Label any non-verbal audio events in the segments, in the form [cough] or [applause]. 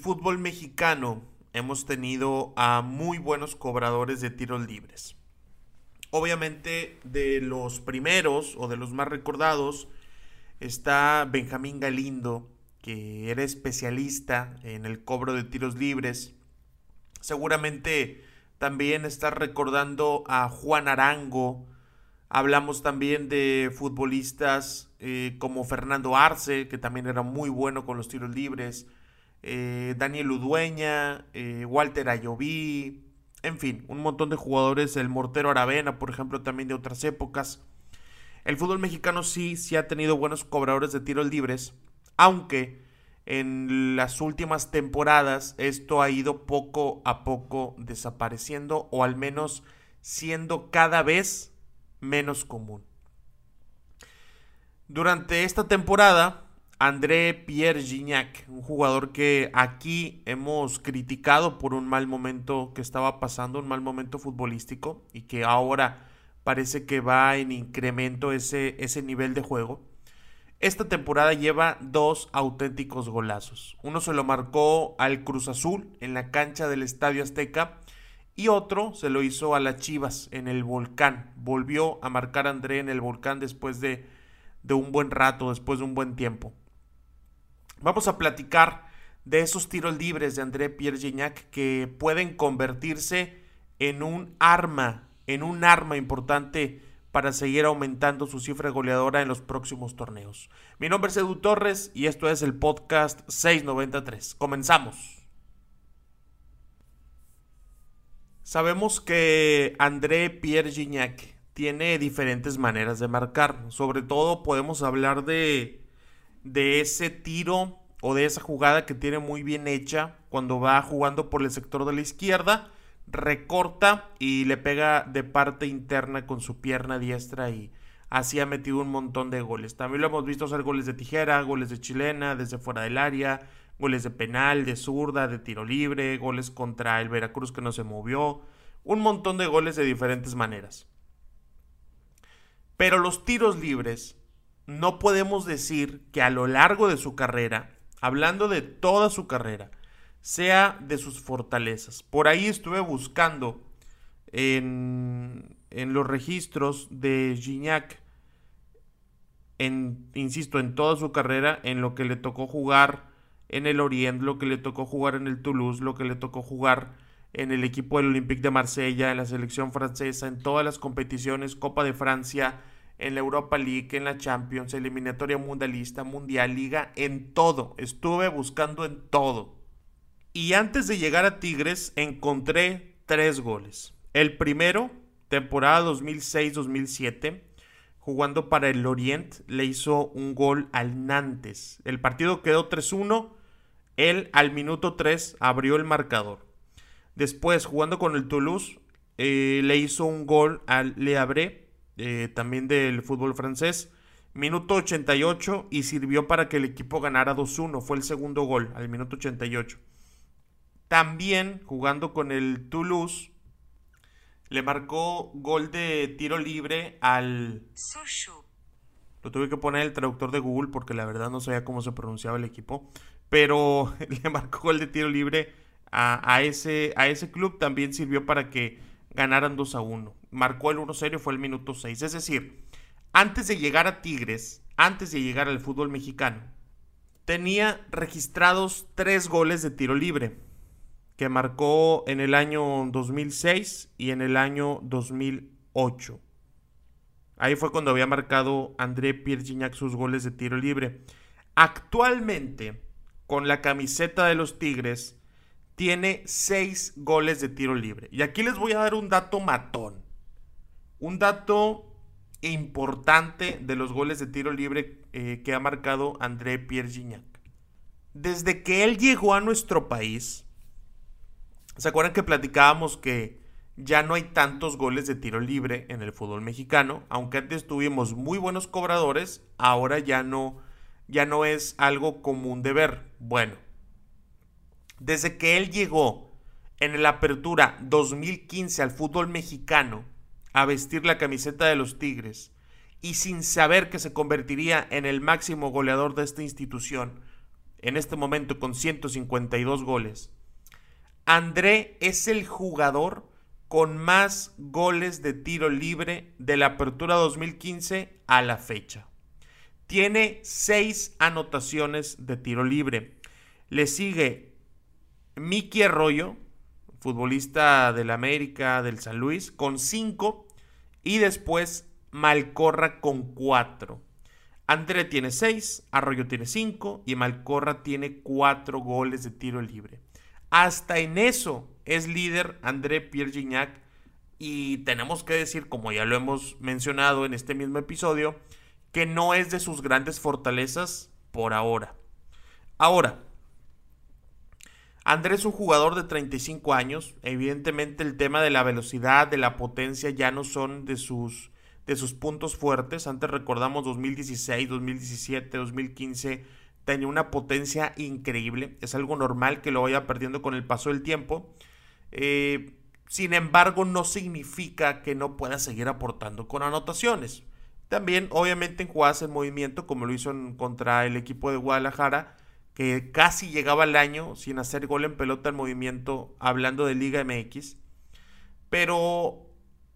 Fútbol mexicano hemos tenido a muy buenos cobradores de tiros libres. Obviamente de los primeros o de los más recordados está Benjamín Galindo, que era especialista en el cobro de tiros libres. Seguramente también está recordando a Juan Arango. Hablamos también de futbolistas eh, como Fernando Arce, que también era muy bueno con los tiros libres. Eh, Daniel Udueña, eh, Walter Ayoví, en fin, un montón de jugadores, el Mortero Aravena, por ejemplo, también de otras épocas. El fútbol mexicano sí, sí ha tenido buenos cobradores de tiros libres, aunque en las últimas temporadas esto ha ido poco a poco desapareciendo o al menos siendo cada vez menos común. Durante esta temporada, André Pierre Gignac, un jugador que aquí hemos criticado por un mal momento que estaba pasando, un mal momento futbolístico y que ahora parece que va en incremento ese, ese nivel de juego. Esta temporada lleva dos auténticos golazos. Uno se lo marcó al Cruz Azul en la cancha del Estadio Azteca y otro se lo hizo a las Chivas en el Volcán. Volvió a marcar André en el Volcán después de, de un buen rato, después de un buen tiempo. Vamos a platicar de esos tiros libres de André Pierre Gignac que pueden convertirse en un arma, en un arma importante para seguir aumentando su cifra goleadora en los próximos torneos. Mi nombre es Edu Torres y esto es el podcast 693. Comenzamos. Sabemos que André Pierre Gignac tiene diferentes maneras de marcar. Sobre todo podemos hablar de de ese tiro o de esa jugada que tiene muy bien hecha cuando va jugando por el sector de la izquierda, recorta y le pega de parte interna con su pierna diestra y así ha metido un montón de goles. También lo hemos visto hacer goles de tijera, goles de chilena, desde fuera del área, goles de penal, de zurda, de tiro libre, goles contra el Veracruz que no se movió, un montón de goles de diferentes maneras. Pero los tiros libres no podemos decir que a lo largo de su carrera, hablando de toda su carrera, sea de sus fortalezas. Por ahí estuve buscando en, los registros de Gignac, en, insisto, en toda su carrera, en lo que le tocó jugar en el Orient, lo que le tocó jugar en el Toulouse, lo que le tocó jugar en el equipo del Olympique de Marsella, en la selección francesa, en todas las competiciones, Copa de Francia, en la Europa League, en la Champions, eliminatoria mundialista, mundial, liga, en todo. Estuve buscando en todo. Y antes de llegar a Tigres encontré tres goles. El primero, temporada 2006-2007, jugando para el Orient, le hizo un gol al Nantes. El partido quedó 3-1. Él al minuto 3 abrió el marcador. Después, jugando con el Toulouse, eh, le hizo un gol al Le Havre eh, también del fútbol francés. Minuto 88 y sirvió para que el equipo ganara 2-1. Fue el segundo gol al minuto 88. También jugando con el Toulouse, le marcó gol de tiro libre al... Lo tuve que poner el traductor de Google porque la verdad no sabía cómo se pronunciaba el equipo. Pero [laughs] le marcó gol de tiro libre a, ese, a ese club. También sirvió para que ganaran 2 a 1 marcó el 1-0 fue el minuto 6. Es decir, antes de llegar a Tigres, antes de llegar al fútbol mexicano, tenía registrados tres goles de tiro libre que marcó en el año 2006 y en el año 2008. Ahí fue cuando había marcado André Pierre Gignac sus goles de tiro libre. Actualmente, con la camiseta de los Tigres, tiene seis goles de tiro libre. Y aquí les voy a dar un dato matón. Un dato importante de los goles de tiro libre eh, que ha marcado André Pierre Gignac. Desde que él llegó a nuestro país, ¿se acuerdan que platicábamos que ya no hay tantos goles de tiro libre en el fútbol mexicano? Aunque antes tuvimos muy buenos cobradores, ahora ya no, ya no es algo común de ver. Bueno, desde que él llegó en la apertura 2015 al fútbol mexicano, a vestir la camiseta de los Tigres y sin saber que se convertiría en el máximo goleador de esta institución, en este momento con 152 goles. André es el jugador con más goles de tiro libre de la apertura 2015 a la fecha. Tiene 6 anotaciones de tiro libre. Le sigue Miki Arroyo, futbolista del América, del San Luis, con 5. Y después Malcorra con 4. André tiene 6, Arroyo tiene 5 y Malcorra tiene 4 goles de tiro libre. Hasta en eso es líder André Pierre Gignac y tenemos que decir, como ya lo hemos mencionado en este mismo episodio, que no es de sus grandes fortalezas por ahora. Ahora, André es un jugador de 35 años. Evidentemente el tema de la velocidad, de la potencia ya no son de sus de sus puntos fuertes. Antes recordamos 2016, 2017, 2015, tenía una potencia increíble. Es algo normal que lo vaya perdiendo con el paso del tiempo. Eh, sin embargo, no significa que no pueda seguir aportando con anotaciones. También, obviamente, en jugadas en movimiento, como lo hizo contra el equipo de Guadalajara, que casi llegaba al año sin hacer gol en pelota en movimiento, hablando de Liga MX. Pero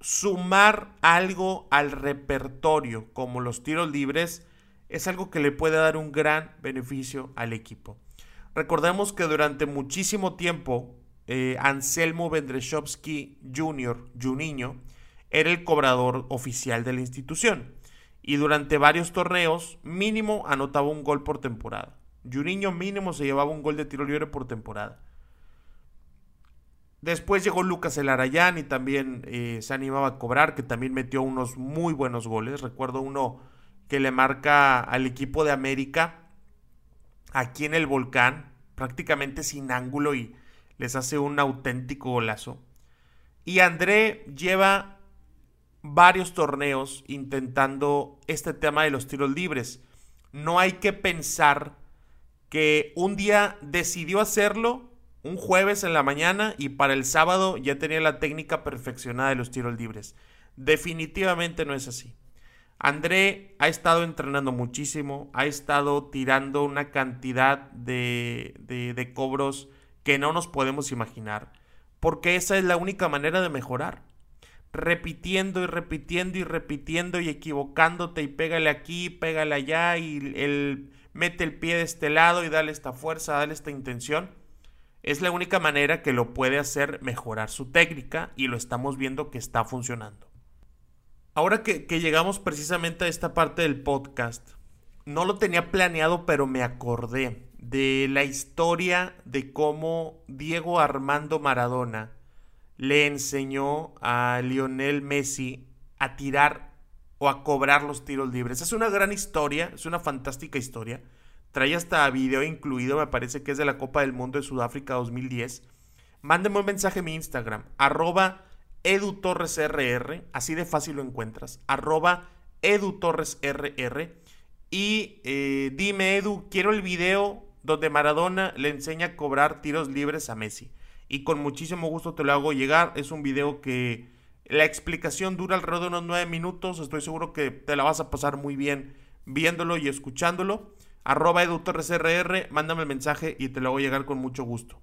sumar algo al repertorio como los tiros libres es algo que le puede dar un gran beneficio al equipo. Recordemos que durante muchísimo tiempo eh, Anselmo Vendreshovsky Jr., Juninho, era el cobrador oficial de la institución y durante varios torneos mínimo anotaba un gol por temporada. Juninho mínimo se llevaba un gol de tiro libre por temporada. Después llegó Lucas Elarayán y también eh, se animaba a cobrar, que también metió unos muy buenos goles. Recuerdo uno que le marca al equipo de América aquí en el volcán, prácticamente sin ángulo y les hace un auténtico golazo. Y André lleva varios torneos intentando este tema de los tiros libres. No hay que pensar que un día decidió hacerlo un jueves en la mañana y para el sábado ya tenía la técnica perfeccionada de los tiros libres. Definitivamente no es así. André ha estado entrenando muchísimo, ha estado tirando una cantidad de, de, cobros que no nos podemos imaginar, porque esa es la única manera de mejorar. Repitiendo y repitiendo y repitiendo y equivocándote y pégale aquí, pégale allá y el, mete el pie de este lado y dale esta fuerza, dale esta intención es la única manera que lo puede hacer mejorar su técnica y lo estamos viendo que está funcionando. Ahora que, llegamos precisamente a esta parte del podcast, no lo tenía planeado, pero me acordé de la historia de cómo Diego Armando Maradona le enseñó a Lionel Messi a tirar o a cobrar los tiros libres. Es una gran historia, es una fantástica historia. Trae hasta video incluido, me parece que es de la Copa del Mundo de Sudáfrica 2010. Mándeme un mensaje en mi Instagram, arroba edutorresrr, así de fácil lo encuentras, arroba edutorresrr. Y eh, dime, Edu, quiero el video donde Maradona le enseña a cobrar tiros libres a Messi. Y con muchísimo gusto te lo hago llegar. Es un video que la explicación dura alrededor de unos 9 minutos. Estoy seguro que te la vas a pasar muy bien viéndolo y escuchándolo arroba edutorresrr, mándame el mensaje y te lo voy a llegar con mucho gusto.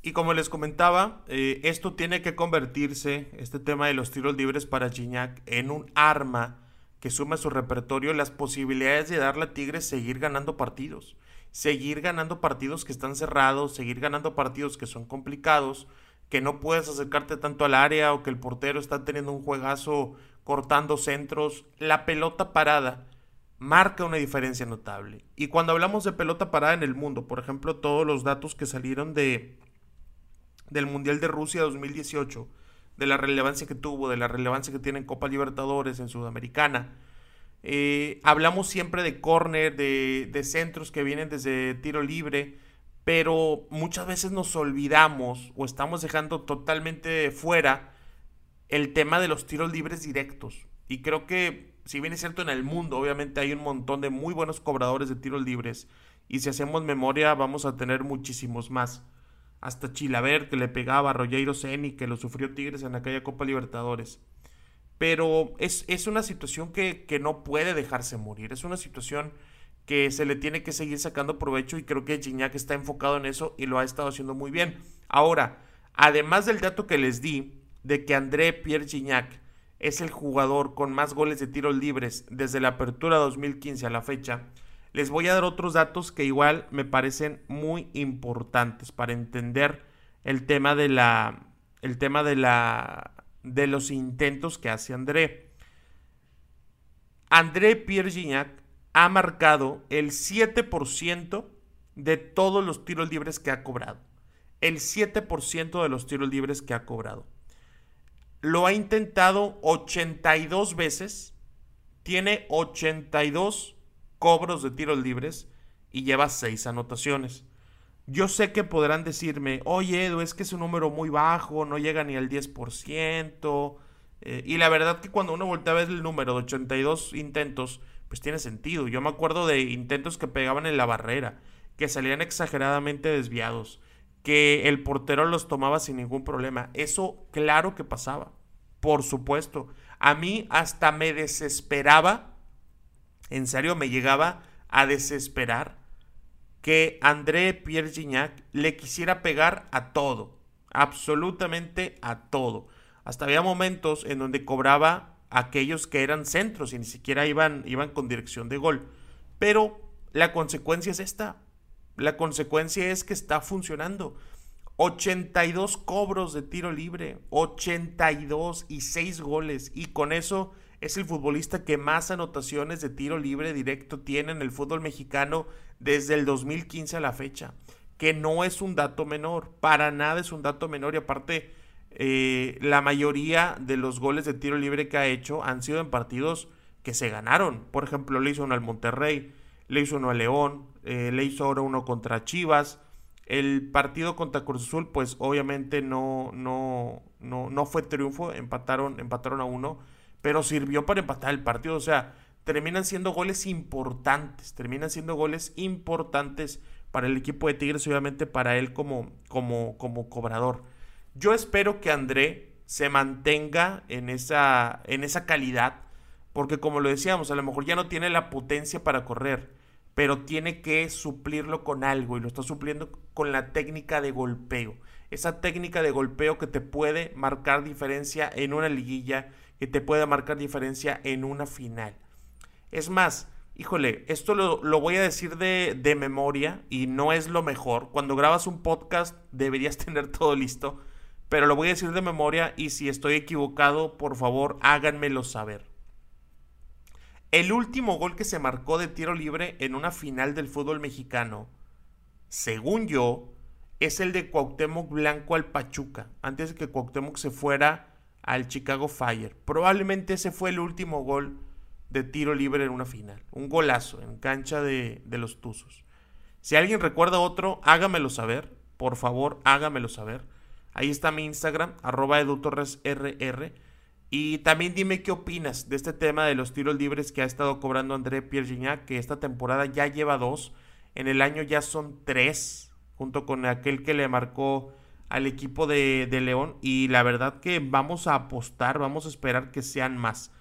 Y como les comentaba, eh, esto tiene que convertirse, este tema de los tiros libres para Gignac, en un arma que suma a su repertorio las posibilidades de darle a Tigres seguir ganando partidos. Seguir ganando partidos que están cerrados, seguir ganando partidos que son complicados, que no puedes acercarte tanto al área o que el portero está teniendo un juegazo cortando centros. La pelota parada marca una diferencia notable. Y cuando hablamos de pelota parada en el mundo, por ejemplo, todos los datos que salieron de del Mundial de Rusia 2018, de la relevancia que tuvo, de la relevancia que tiene en Copa Libertadores, en Sudamericana, eh, hablamos siempre de córner, de, de centros que vienen desde tiro libre, pero muchas veces nos olvidamos o estamos dejando totalmente fuera el tema de los tiros libres directos. Y creo que si bien es cierto en el mundo, obviamente hay un montón de muy buenos cobradores de tiros libres. Y si hacemos memoria, vamos a tener muchísimos más. Hasta Chilaver, que le pegaba a Rogeiro Ceni, que lo sufrió Tigres en aquella Copa Libertadores. Pero es, es una situación que, que, no puede dejarse morir. Es una situación que se le tiene que seguir sacando provecho y creo que Gignac está enfocado en eso y lo ha estado haciendo muy bien. Ahora, además del dato que les di de que André Pierre Gignac es el jugador con más goles de tiros libres desde la apertura 2015 a la fecha, les voy a dar otros datos que igual me parecen muy importantes para entender el tema de la el tema de la de los intentos que hace André. André Pierre Gignac ha marcado el 7% de todos los tiros libres que ha cobrado. El 7% de los tiros libres que ha cobrado. Lo ha intentado 82 veces. Tiene 82 cobros de tiros libres y lleva 6 anotaciones. Yo sé que podrán decirme, oye Edu, es que es un número muy bajo, no llega ni al 10%. Eh, y la verdad que cuando uno voltea a ver el número de 82 intentos, pues tiene sentido. Yo me acuerdo de intentos que pegaban en la barrera, que salían exageradamente desviados, que el portero los tomaba sin ningún problema. Eso claro que pasaba, por supuesto. A mí hasta me desesperaba, en serio me llegaba a desesperar que André Pierre Gignac le quisiera pegar a todo, absolutamente a todo. Hasta había momentos en donde cobraba aquellos que eran centros y ni siquiera iban, iban con dirección de gol. Pero la consecuencia es esta. La consecuencia es que está funcionando. 82 cobros de tiro libre, 82 y 6 goles. Y con eso es el futbolista que más anotaciones de tiro libre directo tiene en el fútbol mexicano desde el 2015 a la fecha. Que no es un dato menor, para nada es un dato menor. Y aparte, eh, la mayoría de los goles de tiro libre que ha hecho han sido en partidos que se ganaron. Por ejemplo, le hizo uno al Monterrey, le hizo uno al León, eh, le hizo ahora uno contra Chivas. El partido contra Cruz Azul, pues obviamente no, no, no, no fue triunfo, empataron, empataron a uno, pero sirvió para empatar el partido. O sea, terminan siendo goles importantes, terminan siendo goles importantes para el equipo de Tigres, obviamente para él como, como, como cobrador. Yo espero que André se mantenga en esa, en esa calidad, porque como lo decíamos, a lo mejor ya no tiene la potencia para correr, pero tiene que suplirlo con algo y lo está supliendo con la técnica de golpeo. Esa técnica de golpeo que te puede marcar diferencia en una liguilla, que te puede marcar diferencia en una final. Es más, híjole, esto lo, lo voy a decir de, de memoria y no es lo mejor. Cuando grabas un podcast deberías [laughs] tener todo listo pero lo voy a decir de memoria y si estoy equivocado, por favor háganmelo saber. El último gol que se marcó de tiro libre en una final del fútbol mexicano, según yo, es el de Cuauhtémoc Blanco al Pachuca, antes de que Cuauhtémoc se fuera al Chicago Fire. Probablemente ese fue el último gol de tiro libre en una final. Un golazo en cancha de, los Tuzos. Si alguien recuerda otro, hágamelo saber. Por favor, hágamelo saber. Ahí está mi Instagram, arroba edutorresrr. Y también dime qué opinas de este tema de los tiros libres que ha estado cobrando André Pierre que esta temporada ya lleva dos, en el año ya son tres, junto con aquel que le marcó al equipo de, León. Y la verdad que vamos a apostar, vamos a esperar que sean más.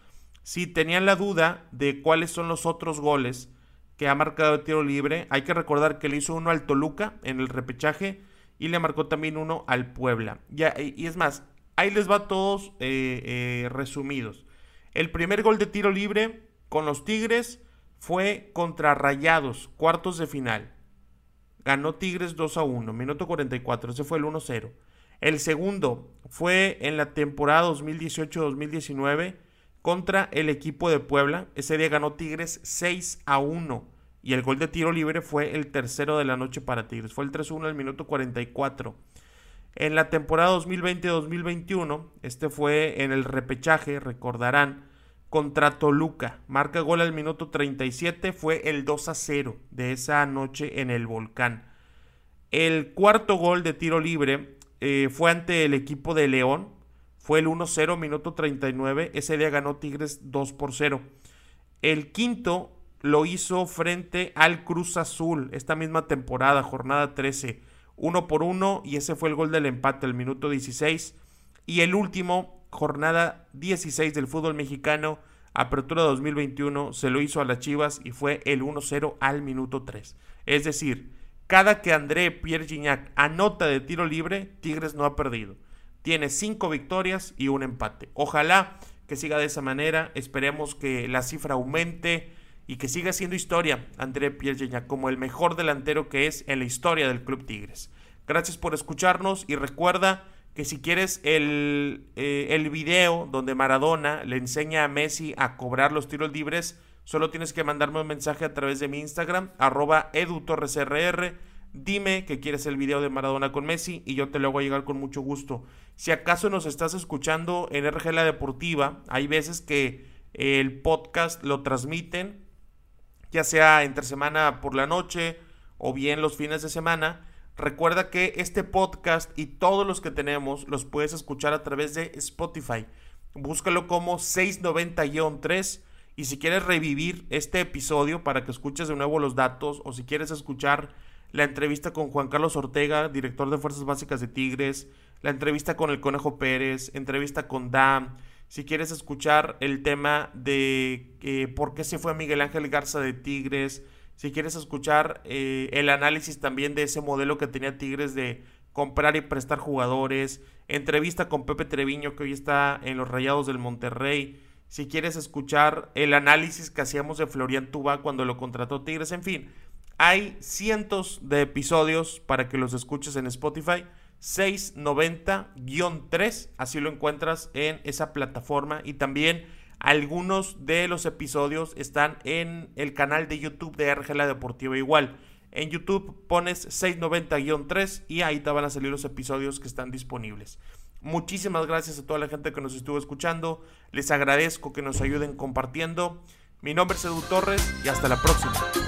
Si tenían la duda de cuáles son los otros goles que ha marcado el tiro libre, hay que recordar que le hizo uno al Toluca en el repechaje y le marcó también uno al Puebla. Y es más, ahí les va todos eh, eh, resumidos. El primer gol de tiro libre con los Tigres fue contra Rayados, cuartos de final. Ganó Tigres 2 a 1, minuto 44, ese fue el 1-0. El segundo fue en la temporada 2018-2019 contra el equipo de Puebla. Ese día ganó Tigres 6 a 1 y el gol de tiro libre fue el tercero de la noche para Tigres. Fue el 3-1 al minuto 44. En la temporada 2020-2021, este fue en el repechaje, recordarán, contra Toluca. Marca gol al minuto 37, fue el 2 0 de esa noche en el Volcán. El cuarto gol de tiro libre eh, fue ante el equipo de León, fue el 1-0, minuto 39. Ese día ganó Tigres 2 por 0. El quinto lo hizo frente al Cruz Azul esta misma temporada, jornada 13, uno por uno y ese fue el gol del empate, el minuto 16. Y el último, jornada 16 del fútbol mexicano, Apertura 2021 se lo hizo a las Chivas y fue el 1-0 al minuto 3. Es decir, cada que André Pierre Gignac anota de tiro libre, Tigres no ha perdido. Tiene 5 victorias y un empate. Ojalá que siga de esa manera. Esperemos que la cifra aumente y que siga siendo historia André Pierre como el mejor delantero que es en la historia del Club Tigres. Gracias por escucharnos y recuerda que si quieres el, eh, el video donde Maradona le enseña a Messi a cobrar los tiros libres, solo tienes que mandarme un mensaje a través de mi Instagram, arroba edutorresrr. Dime que quieres el video de Maradona con Messi y yo te lo a llegar con mucho gusto. Si acaso nos estás escuchando en RG La Deportiva, hay veces que el podcast lo transmiten, ya sea entre semana por la noche o bien los fines de semana. Recuerda que este podcast y todos los que tenemos los puedes escuchar a través de Spotify. Búscalo como 690-3 y si quieres revivir este episodio para que escuches de nuevo los datos o si quieres escuchar la entrevista con Juan Carlos Ortega, director de Fuerzas Básicas de Tigres, la entrevista con el Conejo Pérez, entrevista con Dam, si quieres escuchar el tema de eh, por qué se fue Miguel Ángel Garza de Tigres, si quieres escuchar eh, el análisis también de ese modelo que tenía Tigres de comprar y prestar jugadores, entrevista con Pepe Treviño que hoy está en los Rayados del Monterrey, si quieres escuchar el análisis que hacíamos de Florian Tuba cuando lo contrató Tigres, en fin, hay cientos de episodios para que los escuches en Spotify. 690-3, así lo encuentras en esa plataforma y también algunos de los episodios están en el canal de YouTube de Argela Deportiva igual. En YouTube pones 690-3 y ahí te van a salir los episodios que están disponibles. Muchísimas gracias a toda la gente que nos estuvo escuchando. Les agradezco que nos ayuden compartiendo. Mi nombre es Edu Torres y hasta la próxima.